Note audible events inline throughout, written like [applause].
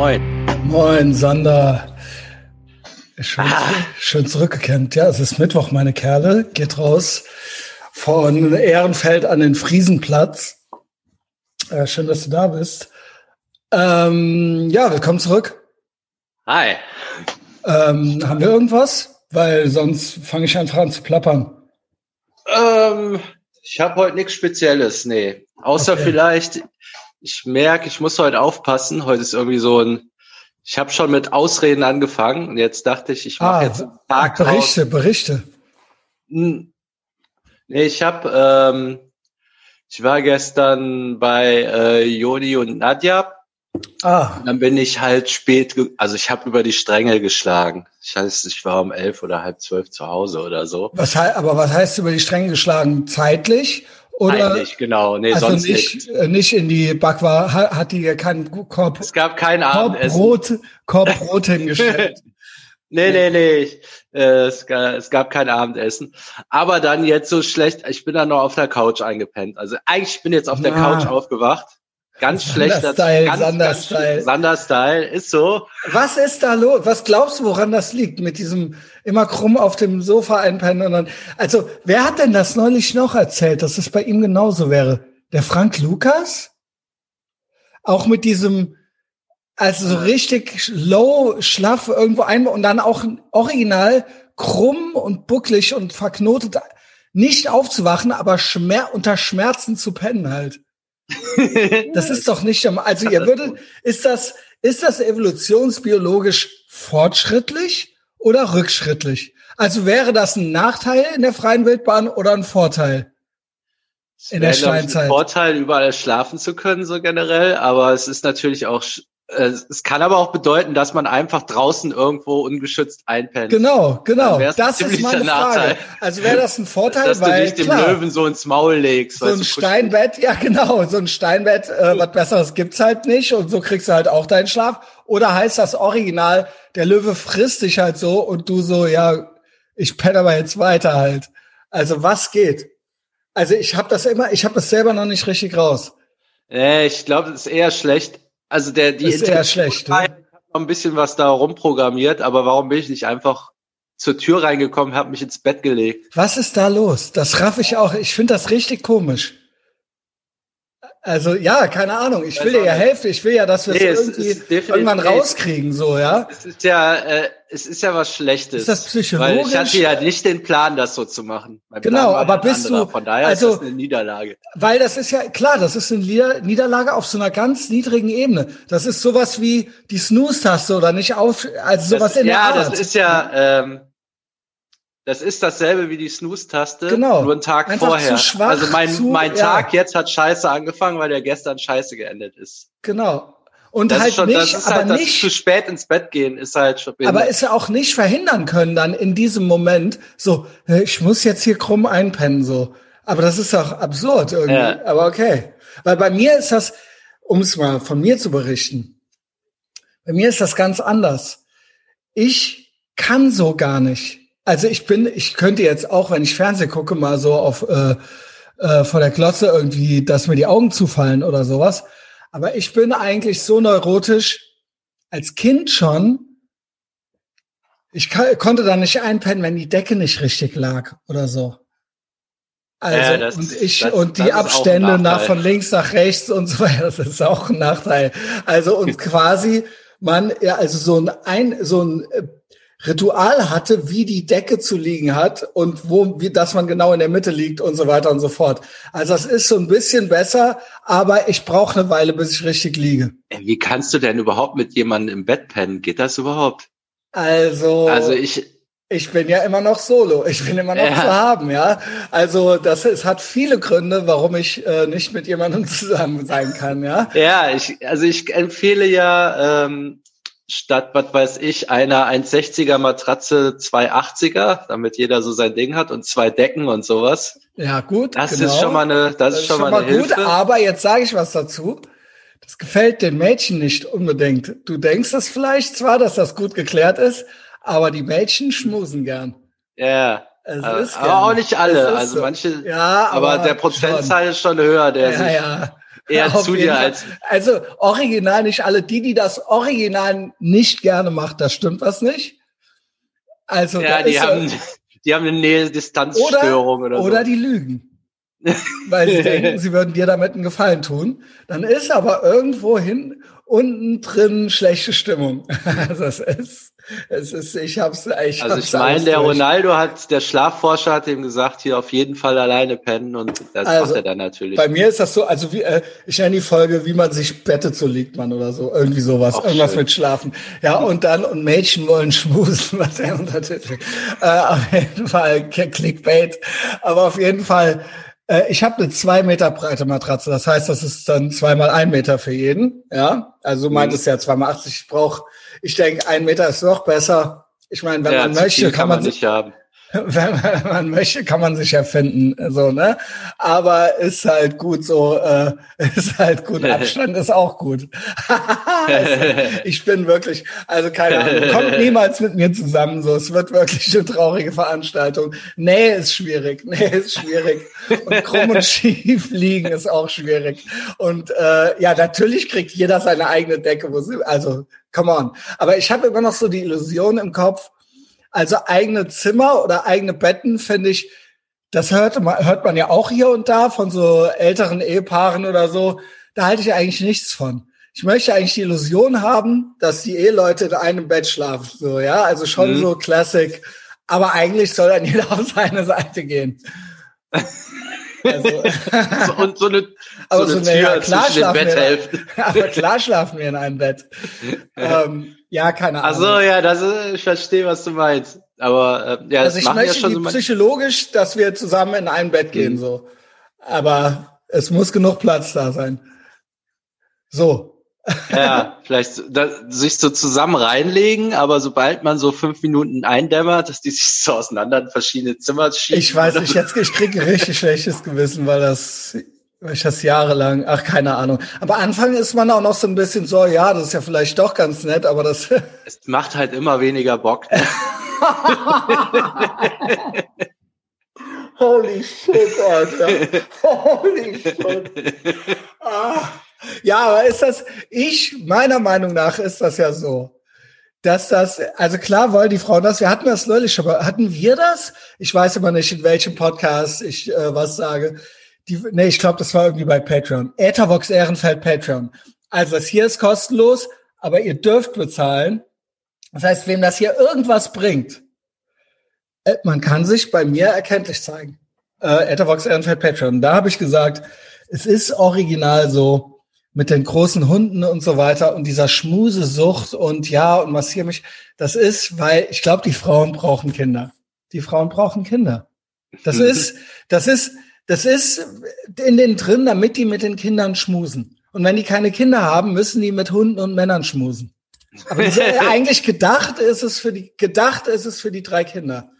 Moin. Moin, Sander. Schön, ah. schön zurückgekehrt. Ja, es ist Mittwoch, meine Kerle. Geht raus von Ehrenfeld an den Friesenplatz. Äh, schön, dass du da bist. Ähm, ja, willkommen zurück. Hi. Ähm, haben wir irgendwas? Weil sonst fange ich einfach an zu plappern. Ähm, ich habe heute nichts Spezielles, nee. Außer okay. vielleicht, ich merke, ich muss heute aufpassen. Heute ist irgendwie so ein, ich habe schon mit Ausreden angefangen und jetzt dachte ich, ich mache ah, jetzt einen Tag Berichte, raus. Berichte. Hm. Nee, ich habe, ähm, ich war gestern bei äh, Joni und Nadja. Ah. Und dann bin ich halt spät, also ich habe über die Stränge geschlagen. Ich heißt, ich war um elf oder halb zwölf zu Hause oder so. Was, aber was heißt über die Stränge geschlagen? Zeitlich? Oder, Eigentlich, genau. Nee, also sonst nicht, nicht. Äh, nicht in die Backware, hat die keinen Korb. Es gab kein Korb Abendessen. Brot, Korb [laughs] Brot hingestellt. nee, nee, nee. Ich, äh, es, gab, es gab kein Abendessen. Aber dann jetzt so schlecht, ich bin dann noch auf der Couch eingepennt. Also eigentlich bin ich jetzt auf der ja. Couch aufgewacht. Ganz schlechter Style, ganz, Sander-Style. Sander-Style, ist so. Was ist da los? Was glaubst du, woran das liegt? Mit diesem immer krumm auf dem Sofa einpennen und dann, also, wer hat denn das neulich noch erzählt, dass es bei ihm genauso wäre? Der Frank Lukas? Auch mit diesem, also so richtig low, schlaff irgendwo ein und dann auch original krumm und bucklig und verknotet, nicht aufzuwachen, aber Schmer unter Schmerzen zu pennen halt. [laughs] Das ist doch nicht, also ihr würdet, ist das, ist das evolutionsbiologisch fortschrittlich oder rückschrittlich? Also wäre das ein Nachteil in der freien Wildbahn oder ein Vorteil? in der Steinzeit. Ein Vorteil, überall schlafen zu können, so generell, aber es ist natürlich auch es kann aber auch bedeuten, dass man einfach draußen irgendwo ungeschützt einpennt. Genau, genau. Das ist meine Frage. Also wäre das ein Vorteil, dass weil, du nicht dem klar, Löwen so ins Maul legst. So ein Steinbett, ja genau, so ein Steinbett, äh, was Besseres gibt's halt nicht und so kriegst du halt auch deinen Schlaf. Oder heißt das Original, der Löwe frisst dich halt so und du so, ja, ich penne aber jetzt weiter halt. Also was geht? Also ich habe das immer, ich habe das selber noch nicht richtig raus. Äh, ich glaube, das ist eher schlecht also der die ist eher schlecht. Ne? Hat ein bisschen was da rumprogrammiert, aber warum bin ich nicht einfach zur Tür reingekommen, habe mich ins Bett gelegt? Was ist da los? Das raff ich auch. Ich finde das richtig komisch. Also ja, keine Ahnung. Ich will dir ja helfen. Ich will ja, dass wir nee, es irgendwie irgendwann rauskriegen, so ja. Es ist ja, äh, es ist ja was Schlechtes. Ist das psychologisch? Weil ich hatte ja nicht den Plan, das so zu machen. Mein genau, aber bist anderer. du von daher also, ist das eine Niederlage. Weil das ist ja klar, das ist eine Niederlage auf so einer ganz niedrigen Ebene. Das ist sowas wie die Snooze-Taste oder nicht auf, also sowas das, in der ja, Art. Ja, das ist ja. Ähm, das ist dasselbe wie die Snooze-Taste, genau. nur einen Tag Einfach vorher. Zu schwach, also mein, zu, mein Tag ja. jetzt hat scheiße angefangen, weil der gestern scheiße geendet ist. Genau. Und das halt schon, nicht, aber halt, nicht zu spät ins Bett gehen ist halt schon Aber ist ja auch nicht verhindern können dann in diesem Moment so, ich muss jetzt hier krumm einpennen so. Aber das ist doch absurd irgendwie. Ja. Aber okay. Weil bei mir ist das, um es mal von mir zu berichten, bei mir ist das ganz anders. Ich kann so gar nicht. Also ich bin, ich könnte jetzt auch, wenn ich Fernsehen gucke, mal so auf äh, äh, vor der Glotze irgendwie, dass mir die Augen zufallen oder sowas. Aber ich bin eigentlich so neurotisch als Kind schon. Ich konnte da nicht einpennen, wenn die Decke nicht richtig lag oder so. Also ja, das, und ich das, und die Abstände nach von links nach rechts und so [laughs] weiter, das ist auch ein Nachteil. Also und [laughs] quasi man ja also so ein, ein so ein äh, Ritual hatte, wie die Decke zu liegen hat und wo, wie, dass man genau in der Mitte liegt und so weiter und so fort. Also das ist so ein bisschen besser, aber ich brauche eine Weile, bis ich richtig liege. Wie kannst du denn überhaupt mit jemandem im Bett pennen? Geht das überhaupt? Also, also ich, ich bin ja immer noch solo. Ich bin immer noch ja. zu haben, ja. Also das es hat viele Gründe, warum ich äh, nicht mit jemandem [laughs] zusammen sein kann, ja. Ja, ich, also ich empfehle ja ähm, statt, was weiß ich, einer 1,60er Matratze 2,80er, damit jeder so sein Ding hat und zwei Decken und sowas. Ja, gut. Das genau. ist schon mal eine, das, das ist schon, schon mal, eine gut, Hilfe. aber jetzt sage ich was dazu. Das gefällt den Mädchen nicht unbedingt. Du denkst es vielleicht zwar, dass das gut geklärt ist, aber die Mädchen schmusen gern. Ja. Es aber, aber auch nicht alle. Also so. manche. Ja, aber, aber der Prozentzahl ist schon höher, der ja, sich ja. Eher zu dir als. Also original nicht alle. Die, die das Original nicht gerne macht, das stimmt was nicht. Also ja, die haben, die haben eine Nähe-Distanzstörung oder, oder so. Oder die lügen. weil sie denken, sie würden dir damit einen Gefallen tun. Dann ist aber irgendwo hin unten drin schlechte Stimmung. [laughs] Also es ist, es ist, ich hab's, ich Also ich meine, der durch. Ronaldo hat, der Schlafforscher hat ihm gesagt, hier auf jeden Fall alleine pennen und das also, macht er dann natürlich. Bei mir ist das so, also wie, äh, ich nenne die Folge, wie man sich bettet, so liegt man oder so, irgendwie sowas, Auch irgendwas schön. mit Schlafen. Ja, [laughs] und dann, und Mädchen wollen schmusen, [laughs] was der Untertitel. Äh, auf jeden Fall Clickbait. Aber auf jeden Fall, ich habe eine zwei Meter breite Matratze. Das heißt, das ist dann zweimal ein Meter für jeden. Ja, also du meintest mhm. ja zweimal 80. Ich brauche, ich denke, ein Meter ist noch besser. Ich meine, wenn ja, man möchte, kann, kann man, man nicht haben. Wenn man möchte, kann man sich erfinden, so ne. Aber ist halt gut so, äh, [laughs] ist halt gut. Abstand ist auch gut. [laughs] ich bin wirklich, also keine Ahnung, kommt niemals mit mir zusammen. So, es wird wirklich eine traurige Veranstaltung. Nähe ist schwierig, [laughs] Nähe ist schwierig und krumm und schief liegen ist auch schwierig. Und äh, ja, natürlich kriegt jeder seine eigene Decke, wo sie, also come on. Aber ich habe immer noch so die Illusion im Kopf also eigene Zimmer oder eigene Betten finde ich, das hört man, hört man ja auch hier und da von so älteren Ehepaaren oder so. Da halte ich eigentlich nichts von. Ich möchte eigentlich die Illusion haben, dass die Eheleute in einem Bett schlafen. So, ja, also schon mhm. so Classic. Aber eigentlich soll dann jeder [laughs] auf seine Seite gehen. Also, [laughs] und so eine, aber so eine, so eine Tür ja, klar zwischen den Betthälften. [laughs] aber klar schlafen wir in einem Bett. ähm, ja, keine Ahnung. Ach so, ja, das ist, ich verstehe, was du meinst. Aber äh, ja, also ich möchte ja schon so psychologisch, dass wir zusammen in ein Bett gehen, mhm. so. Aber es muss genug Platz da sein. So. Ja, [laughs] vielleicht da, sich so zusammen reinlegen, aber sobald man so fünf Minuten eindämmert, dass die sich so auseinander in verschiedene Zimmer schieben. Ich weiß nicht, jetzt ich kriege richtig schlechtes Gewissen, weil das ich das jahrelang, ach keine Ahnung. Aber Anfang ist man auch noch so ein bisschen so, ja, das ist ja vielleicht doch ganz nett, aber das. [laughs] Es macht halt immer weniger Bock. [laughs] Holy shit, Alter. [laughs] Holy shit. Ah. Ja, aber ist das, ich, meiner Meinung nach ist das ja so, dass das, also klar wollen die Frauen das, wir hatten das neulich schon, aber hatten wir das? Ich weiß immer nicht, in welchem Podcast ich äh, was sage. Die, nee, ich glaube, das war irgendwie bei Patreon. Ethervox Ehrenfeld Patreon. Also das hier ist kostenlos, aber ihr dürft bezahlen. Das heißt, wem das hier irgendwas bringt, äh, man kann sich bei mir erkenntlich zeigen. Äh, Ethervox Ehrenfeld Patreon. Da habe ich gesagt, es ist original so, mit den großen Hunden und so weiter und dieser Schmusesucht und ja und massier mich. Das ist, weil ich glaube, die Frauen brauchen Kinder. Die Frauen brauchen Kinder. Das mhm. ist, das ist, das ist in den drin, damit die mit den Kindern schmusen. Und wenn die keine Kinder haben, müssen die mit Hunden und Männern schmusen. Aber [laughs] eigentlich gedacht ist es für die, gedacht ist es für die drei Kinder.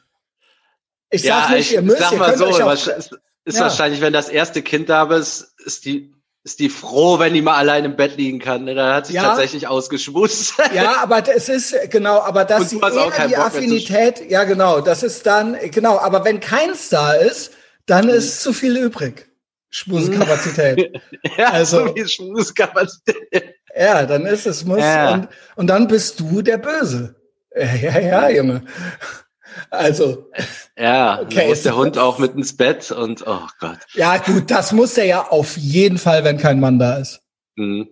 Ich sag ja, nicht, ich, ihr müsst, sag mal so, auch, ist, ist ja. wahrscheinlich, wenn das erste Kind da ist, ist die ist die froh, wenn die mal allein im Bett liegen kann. Ne? Dann hat sich ja. tatsächlich ausgeschmust. [laughs] Ja, aber es ist genau, aber dass sie eher die Affinität, ja genau, das ist dann genau. Aber wenn keins da ist, dann mhm. ist zu viel übrig. Schmusekapazität. [laughs] ja, also Schmusekapazität. Ja, dann ist es muss ja. und und dann bist du der Böse. Ja, ja, ja Junge. Also. Ja, okay, muss der Hund auch mit ins Bett und oh Gott. Ja, gut, das muss er ja auf jeden Fall, wenn kein Mann da ist. Mhm.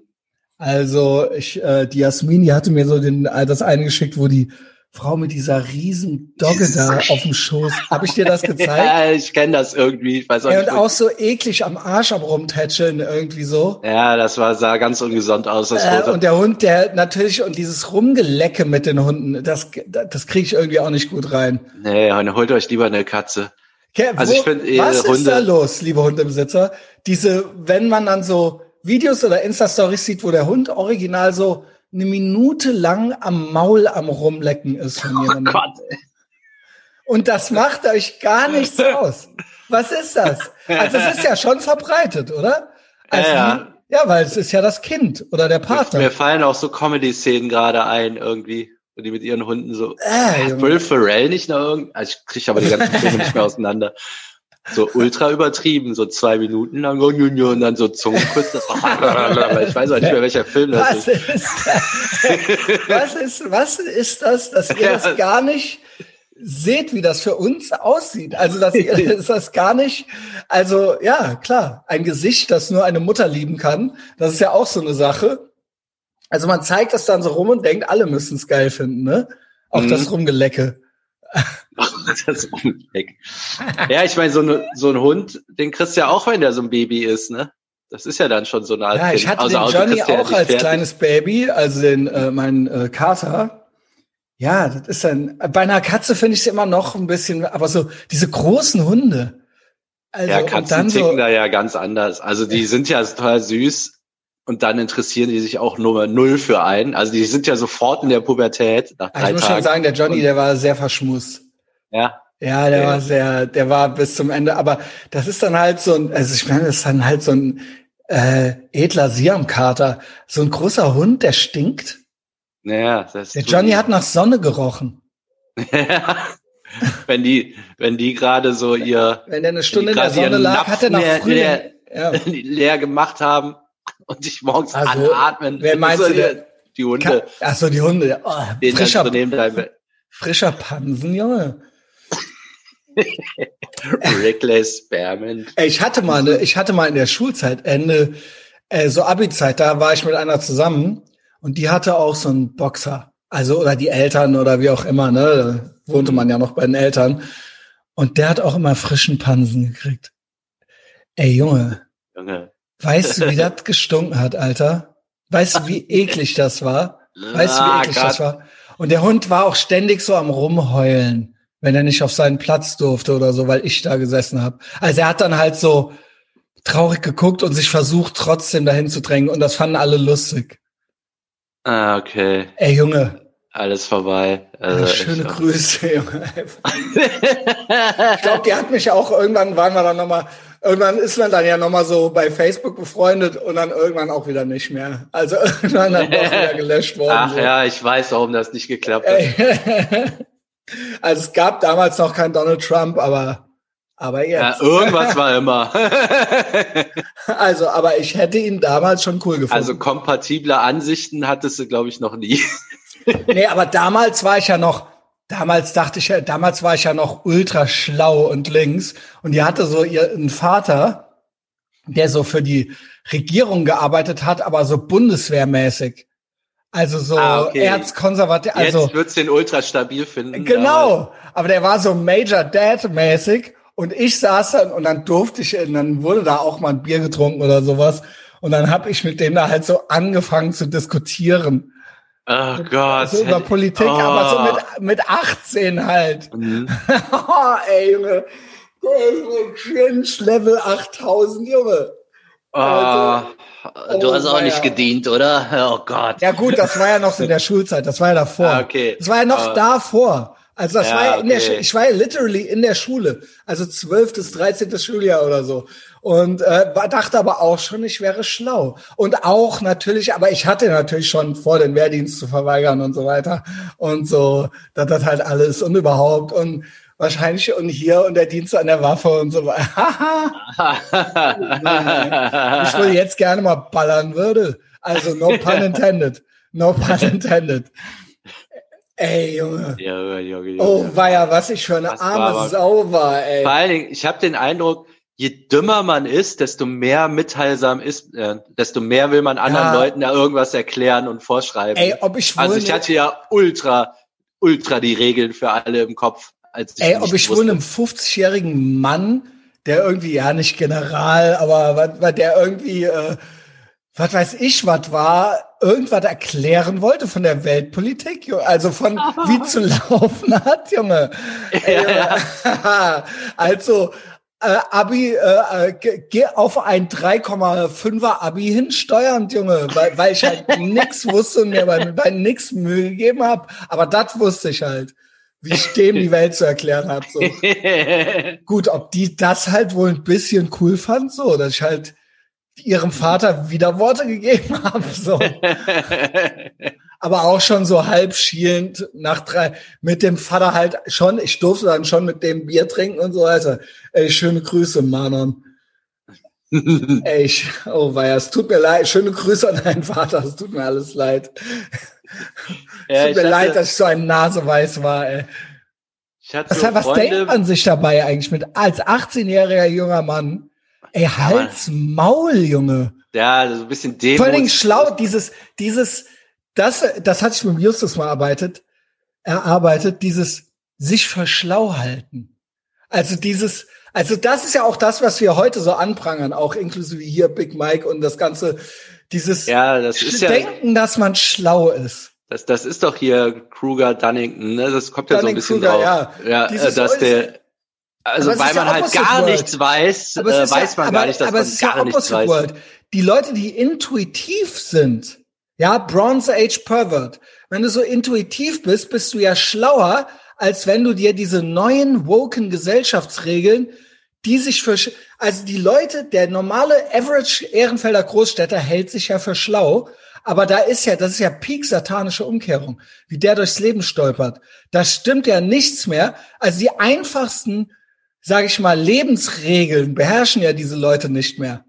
Also, ich, äh, die Jasmin, die hatte mir so den, äh, das eine geschickt, wo die Frau mit dieser riesen Dogge da auf dem Schoß. Habe ich dir das [laughs] gezeigt? ja, ich kenne das irgendwie. Ich weiß auch ja, nicht, und auch so eklig am Arsch am rumtätscheln irgendwie so. Ja, das war sah ganz ungesund aus. Das äh, und der Hund, der natürlich und dieses Rumgelecke mit den Hunden, das das kriege ich irgendwie auch nicht gut rein. Nee, holt euch lieber eine Katze. Okay, also wo, ich finde was Hunde ist da los, liebe Hundebesitzer? Diese, wenn man dann so Videos oder Insta-Stories sieht, wo der Hund original so eine Minute lang am Maul am rumlecken ist von jemandem. Oh Gott. Und das macht euch gar nichts [laughs] aus. Was ist das? Also es ist ja schon verbreitet, oder? Also, ja, ja. ja, weil es ist ja das Kind oder der Partner. Mir fallen auch so Comedy-Szenen gerade ein irgendwie, wo die mit ihren Hunden so. Äh, Will Ferrell nicht noch irgendwie. Also ich kriege aber die ganzen Filme nicht mehr auseinander. So ultra übertrieben, so zwei Minuten lang und dann so Zungenkuss. ich weiß auch nicht mehr, welcher Film das was ist. was ist, was ist das, dass ihr das gar nicht seht, wie das für uns aussieht. Also [laughs] das ist das gar nicht. Also ja, klar, ein Gesicht, das nur eine Mutter lieben kann, das ist ja auch so eine Sache. Also man zeigt das dann so rum und denkt, alle müssen es geil finden, ne? Auch mhm. das Rumgelecke. [laughs] das Rumgelecke. Ja, ich meine, so, ne, so ein Hund, den kriegst du ja auch, wenn der so ein Baby ist, ne? Das ist ja dann schon so eine Art. Ja, ich hatte also, den Johnny auch als kleines Baby, also den äh, mein äh, Kater. Ja, das ist dann, bei einer Katze finde ich es immer noch ein bisschen, aber so diese großen Hunde. Also, ja, Katzen ticken so, da ja ganz anders. Also die sind ja total süß und dann interessieren die sich auch Nummer null für einen. Also die sind ja sofort in der Pubertät nach drei Ich muss Tagen. schon sagen, der Johnny, der war sehr verschmust. Ja. Ja, der ja. war sehr, der war bis zum Ende. Aber das ist dann halt so ein, also ich meine, das ist dann halt so ein äh, edler Siamkater, so ein großer Hund, der stinkt. Naja, das Der Johnny hat nach Sonne gerochen. [laughs] wenn die, wenn die gerade so ihr, wenn der eine Stunde in der Sonne lag, hat er nach leer, leer, ja. [laughs] leer gemacht haben und sich morgens also, anatmen. Wer meinst so du? Die, die Hunde. Ach so, die Hunde. Oh, frischer, frischer Pansen, Junge. [laughs] Reckless Spearmint. Ich hatte mal, eine, ich hatte mal in der Schulzeit Ende, äh, so Abi-Zeit, da war ich mit einer zusammen und die hatte auch so einen Boxer. Also, oder die Eltern oder wie auch immer, ne? Da wohnte man ja noch bei den Eltern. Und der hat auch immer frischen Pansen gekriegt. Ey, Junge. Junge. Weißt du, wie [laughs] das gestunken hat, Alter? Weißt du, wie eklig das war? Weißt du, wie ah, eklig das war? Und der Hund war auch ständig so am Rumheulen, wenn er nicht auf seinen Platz durfte oder so, weil ich da gesessen habe. Also er hat dann halt so traurig geguckt und sich versucht, trotzdem dahin zu drängen. Und das fanden alle lustig. Ah, okay. Ey, Junge. Alles vorbei. Also, ja, schöne Grüße, Junge. [laughs] ich glaube, die hat mich auch irgendwann, waren wir dann nochmal, irgendwann ist man dann ja nochmal so bei Facebook befreundet und dann irgendwann auch wieder nicht mehr. Also [laughs] irgendwann dann doch wieder gelöscht worden. Ach so. ja, ich weiß, warum das nicht geklappt hat. [laughs] also es gab damals noch keinen Donald Trump, aber aber jetzt. Ja, irgendwas war immer. [laughs] also, aber ich hätte ihn damals schon cool gefunden. Also kompatible Ansichten hattest du, glaube ich, noch nie. [laughs] nee, aber damals war ich ja noch, damals dachte ich ja, damals war ich ja noch ultra schlau und links. Und die hatte so ihren Vater, der so für die Regierung gearbeitet hat, aber so bundeswehrmäßig. Also so ah, okay. erzkonservativ. Also, Jetzt wird's den ultra stabil finden. Genau. Aber der war so Major Dad mäßig und ich saß dann und dann durfte ich, dann wurde da auch mal ein Bier getrunken oder sowas. Und dann habe ich mit dem da halt so angefangen zu diskutieren. Oh Gott. So über Politik, oh. aber so mit, mit 18 halt. Mhm. [laughs] oh, ey, Junge. Cringe Level 8000, Junge. Oh, also, du hast auch nicht gedient, oder? Oh Gott. Ja gut, das war ja noch so in der Schulzeit, das war ja davor. Ah, okay. Das war ja noch oh. davor. Also das ja, war ja in okay. der, ich war ja literally in der Schule, also 12. bis 13. Schuljahr oder so. Und äh, dachte aber auch schon, ich wäre schlau. Und auch natürlich, aber ich hatte natürlich schon vor, den Wehrdienst zu verweigern und so weiter. Und so, das halt alles und überhaupt und wahrscheinlich und hier und der Dienst an der Waffe und so weiter. [laughs] ich würde jetzt gerne mal ballern würde. Also no pun intended. No pun intended. Ey, Junge. Junge, Junge, Junge. Oh, war ja, was ich für eine das arme war, Sau war, ey. Vor allen Dingen, ich habe den Eindruck, je dümmer man ist, desto mehr mitteilsam ist, äh, desto mehr will man anderen ja. Leuten da irgendwas erklären und vorschreiben. Ey, ob ich wohl Also ich hatte ja ultra, ultra die Regeln für alle im Kopf. Als ich ey, ob ich wusste. wohl einem 50-jährigen Mann, der irgendwie, ja nicht General, aber der irgendwie, äh, was weiß ich, was war, irgendwas erklären wollte von der Weltpolitik, also von wie [laughs] zu laufen hat, Junge. Ja, ja. [laughs] also äh, Abi, äh, äh geh auf ein 3,5er Abi hinsteuernd, Junge, weil, weil ich halt [laughs] nix wusste und mir bei, bei nix Mühe gegeben habe. Aber das wusste ich halt, wie ich dem die Welt zu erklären habe. So. [laughs] Gut, ob die das halt wohl ein bisschen cool fand, so, dass ich halt ihrem Vater wieder Worte gegeben haben. So. [laughs] aber auch schon so halb schielend nach drei, mit dem Vater halt schon, ich durfte dann schon mit dem Bier trinken und so weiter. Ey, schöne Grüße, Manon. [laughs] ey, ich, oh weia, es tut mir leid, schöne Grüße an deinen Vater, es tut mir alles leid. Ja, tut mir hatte, leid, dass ich so ein Naseweiß war, ey. Ich hatte was, so was denkt man sich dabei eigentlich mit als 18-jähriger junger Mann? Ey, Hals, Maul, Junge. Ja, so ein bisschen Demos. Vor allen Dingen schlau, dieses, dieses, das, das hatte ich mit Justus mal erarbeitet, erarbeitet, dieses sich für schlau halten. Also dieses, also das ist ja auch das, was wir heute so anprangern, auch inklusive hier Big Mike und das ganze, dieses ja, das ist Denken, ja, dass man schlau ist. Das, das ist doch hier Kruger Dunnington, ne? Das kommt ja so ein bisschen Kruger, drauf. Ja, ja Dieses dass der, also weil man ja halt gar World. nichts weiß, äh, weiß man aber, gar nicht, dass aber man es gar nichts weiß. World. Die Leute, die intuitiv sind, ja, Bronze Age Pervert. Wenn du so intuitiv bist, bist du ja schlauer, als wenn du dir diese neuen woken Gesellschaftsregeln, die sich für, also die Leute, der normale Average Ehrenfelder Großstädter hält sich ja für schlau, aber da ist ja, das ist ja Peak satanische Umkehrung, wie der durchs Leben stolpert. Da stimmt ja nichts mehr. Also die einfachsten, sage ich mal, Lebensregeln beherrschen ja diese Leute nicht mehr.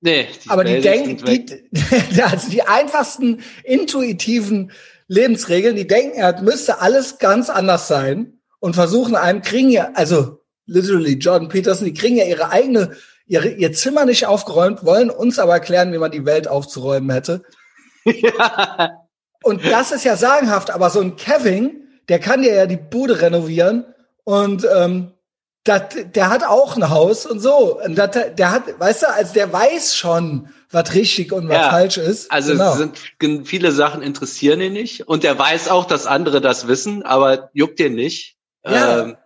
Nee, die aber die denken, die, [laughs] also die einfachsten intuitiven Lebensregeln, die denken, er müsste alles ganz anders sein und versuchen einem, kriegen ja, also literally Jordan Peterson, die kriegen ja ihre eigene, ihre, ihr Zimmer nicht aufgeräumt, wollen uns aber erklären, wie man die Welt aufzuräumen hätte. Ja. Und das ist ja sagenhaft, aber so ein Kevin, der kann dir ja die Bude renovieren und ähm, dat, der hat auch ein Haus und so. Und dat, der hat, weißt du, also der weiß schon, was richtig und was ja, falsch ist. Also genau. sind viele Sachen interessieren ihn nicht und der weiß auch, dass andere das wissen, aber juckt ihn nicht. Ja. Ähm,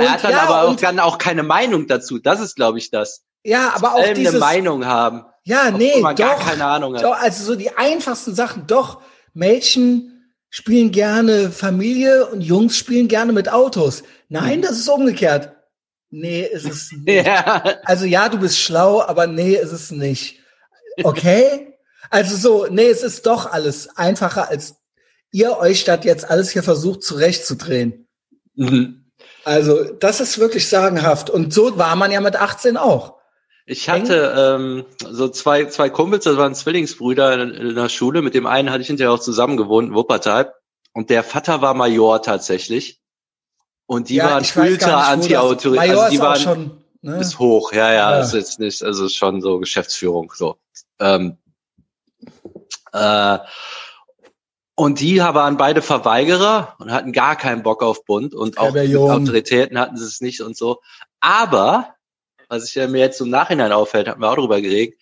er hat dann ja, aber auch, dann auch keine Meinung dazu. Das ist, glaube ich, das. Ja, aber auch dieses, eine Meinung haben. Ja, nee, man doch, gar keine Ahnung hat. Doch, also so die einfachsten Sachen. Doch, Mädchen spielen gerne Familie und Jungs spielen gerne mit Autos. Nein, hm. das ist umgekehrt. Nee, ist es [laughs] nicht. ja. Also ja, du bist schlau, aber nee, ist es nicht. Okay? Also so, nee, es ist doch alles einfacher, als ihr euch statt jetzt alles hier versucht zurechtzudrehen. Mhm. Also, das ist wirklich sagenhaft. Und so war man ja mit 18 auch. Ich hatte ähm, so zwei, zwei Kumpels, das waren Zwillingsbrüder in, in der Schule. Mit dem einen hatte ich hinterher auch zusammen gewohnt in Wuppertal. Und der Vater war Major tatsächlich. Und die ja, waren ultra anti-autorisiert. Also die waren schon, ne? ist hoch, ja, ja, ja. Ist jetzt nicht, also ist schon so Geschäftsführung so. Ähm, äh, und die waren beide Verweigerer und hatten gar keinen Bock auf Bund und auch Autoritäten hatten sie es nicht und so. Aber, was sich ja mir jetzt im Nachhinein auffällt, hatten wir auch drüber geredet,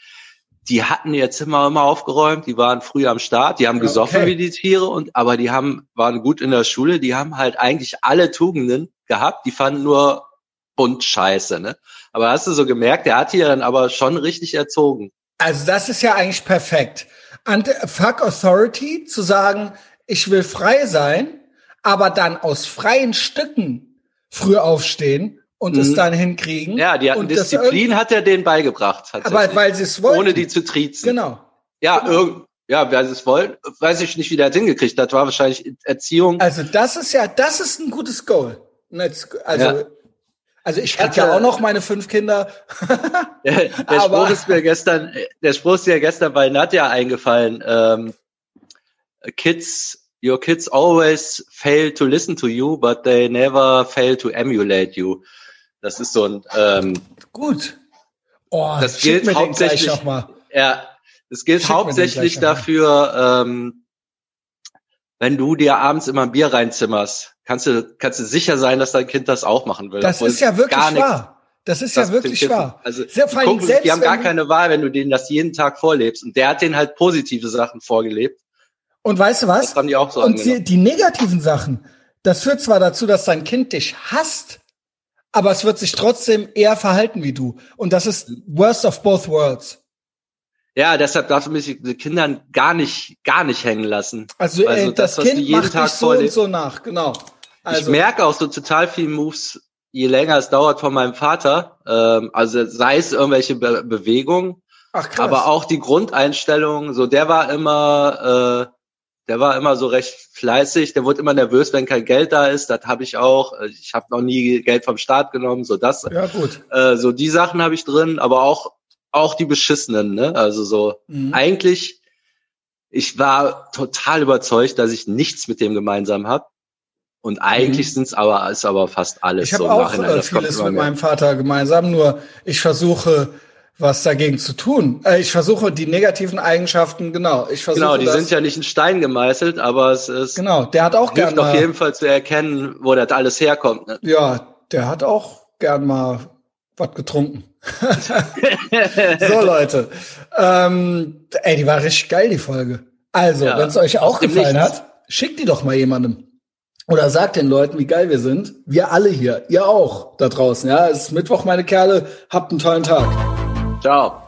die hatten ihr Zimmer immer aufgeräumt, die waren früh am Start, die haben gesoffen okay. wie die Tiere und aber die haben waren gut in der Schule, die haben halt eigentlich alle Tugenden gehabt, die fanden nur bunt scheiße, ne? Aber hast du so gemerkt, der hat die dann aber schon richtig erzogen. Also das ist ja eigentlich perfekt. Fuck Authority zu sagen, ich will frei sein, aber dann aus freien Stücken früh aufstehen und mhm. es dann hinkriegen. Ja, die hatten Disziplin, hat er denen beigebracht. Aber weil sie es wollten. Ohne die zu triezen. Genau. Ja, genau. Irgend, ja, wer es wollte, weiß ich nicht, wie der das hingekriegt hat. War wahrscheinlich Erziehung. Also das ist ja, das ist ein gutes Goal. Also ja. Also ich hatte ja auch noch meine fünf Kinder. [laughs] [laughs] der, der Spruch ist mir gestern, der Spruch ist mir gestern bei Nadja eingefallen. Ähm, kids, your kids always fail to listen to you, but they never fail to emulate you. Das ist so ein ähm, gut. Oh, das gilt hauptsächlich. Ja, das gilt schick hauptsächlich dafür, ähm, wenn du dir abends immer ein Bier reinzimmerst, kannst du, kannst du sicher sein, dass dein Kind das auch machen will. Das ist ja wirklich wahr. Das ist ja wirklich wahr. Also Sehr die, Kumpel, selbst, die haben gar keine Wahl, wenn du denen das jeden Tag vorlebst. Und der hat denen halt positive Sachen vorgelebt. Und weißt du was? Das haben die auch so Und die, die negativen Sachen, das führt zwar dazu, dass dein Kind dich hasst, aber es wird sich trotzdem eher verhalten wie du. Und das ist worst of both worlds. Ja, deshalb du mich den Kindern gar nicht, gar nicht hängen lassen. Also, also ey, das, das Kind macht Tag so und so nach, genau. Also. Ich merke auch so total viele Moves, je länger es dauert von meinem Vater. Ähm, also sei es irgendwelche Be Bewegungen Ach, krass. Aber auch die Grundeinstellung, so der war immer, äh, der war immer so recht fleißig, der wurde immer nervös, wenn kein Geld da ist. Das habe ich auch. Ich habe noch nie Geld vom Staat genommen, so das. Ja, gut. Äh, so die Sachen habe ich drin, aber auch auch die beschissenen, ne? Also so mhm. eigentlich ich war total überzeugt, dass ich nichts mit dem gemeinsam habe. Und eigentlich mhm. sind's aber ist aber fast alles ich so im auch Nachhinein. Das vieles mit meinem Vater gemeinsam, nur ich versuche was dagegen zu tun. Äh, ich versuche die negativen Eigenschaften, genau. Ich versuche genau, die das, sind ja nicht in Stein gemeißelt, aber es ist. Genau, der hat auch gerne. auf jeden Fall zu erkennen, wo das alles herkommt. Ne? Ja, der hat auch gern mal was getrunken. [laughs] so Leute, ähm, ey, die war richtig geil die Folge. Also, ja, wenn es euch auch gefallen Nichts. hat, schickt die doch mal jemandem. Oder sagt den Leuten, wie geil wir sind. Wir alle hier, ihr auch da draußen. Ja, es ist Mittwoch, meine Kerle. Habt einen tollen Tag. Ciao.